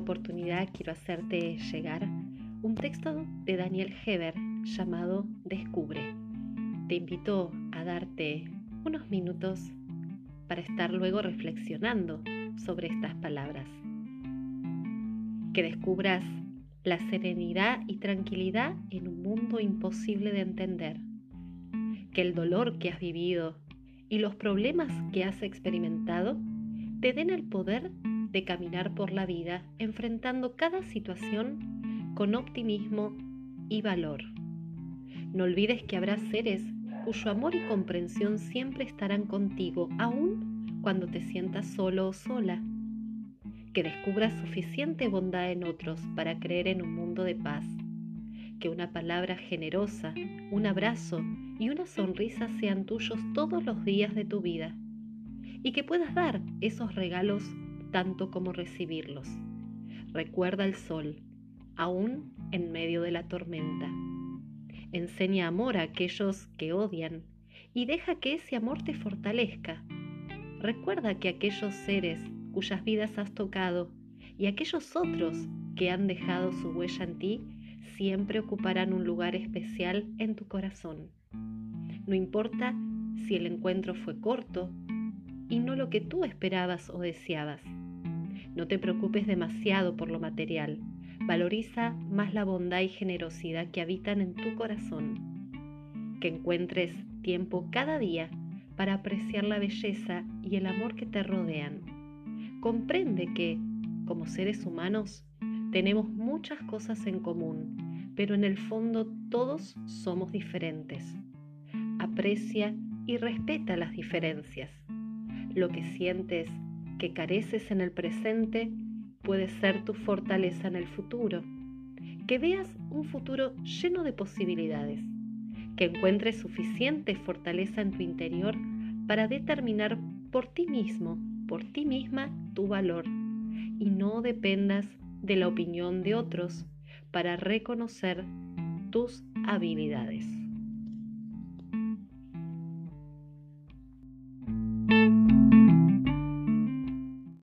oportunidad quiero hacerte llegar un texto de Daniel Heber llamado Descubre. Te invito a darte unos minutos para estar luego reflexionando sobre estas palabras. Que descubras la serenidad y tranquilidad en un mundo imposible de entender. Que el dolor que has vivido y los problemas que has experimentado te den el poder de caminar por la vida enfrentando cada situación con optimismo y valor. No olvides que habrá seres cuyo amor y comprensión siempre estarán contigo, aun cuando te sientas solo o sola. Que descubras suficiente bondad en otros para creer en un mundo de paz. Que una palabra generosa, un abrazo y una sonrisa sean tuyos todos los días de tu vida. Y que puedas dar esos regalos tanto como recibirlos. Recuerda el sol, aún en medio de la tormenta. Enseña amor a aquellos que odian y deja que ese amor te fortalezca. Recuerda que aquellos seres cuyas vidas has tocado y aquellos otros que han dejado su huella en ti siempre ocuparán un lugar especial en tu corazón. No importa si el encuentro fue corto y no lo que tú esperabas o deseabas. No te preocupes demasiado por lo material. Valoriza más la bondad y generosidad que habitan en tu corazón. Que encuentres tiempo cada día para apreciar la belleza y el amor que te rodean. Comprende que, como seres humanos, tenemos muchas cosas en común, pero en el fondo todos somos diferentes. Aprecia y respeta las diferencias. Lo que sientes que careces en el presente puede ser tu fortaleza en el futuro. Que veas un futuro lleno de posibilidades. Que encuentres suficiente fortaleza en tu interior para determinar por ti mismo, por ti misma, tu valor. Y no dependas de la opinión de otros para reconocer tus habilidades.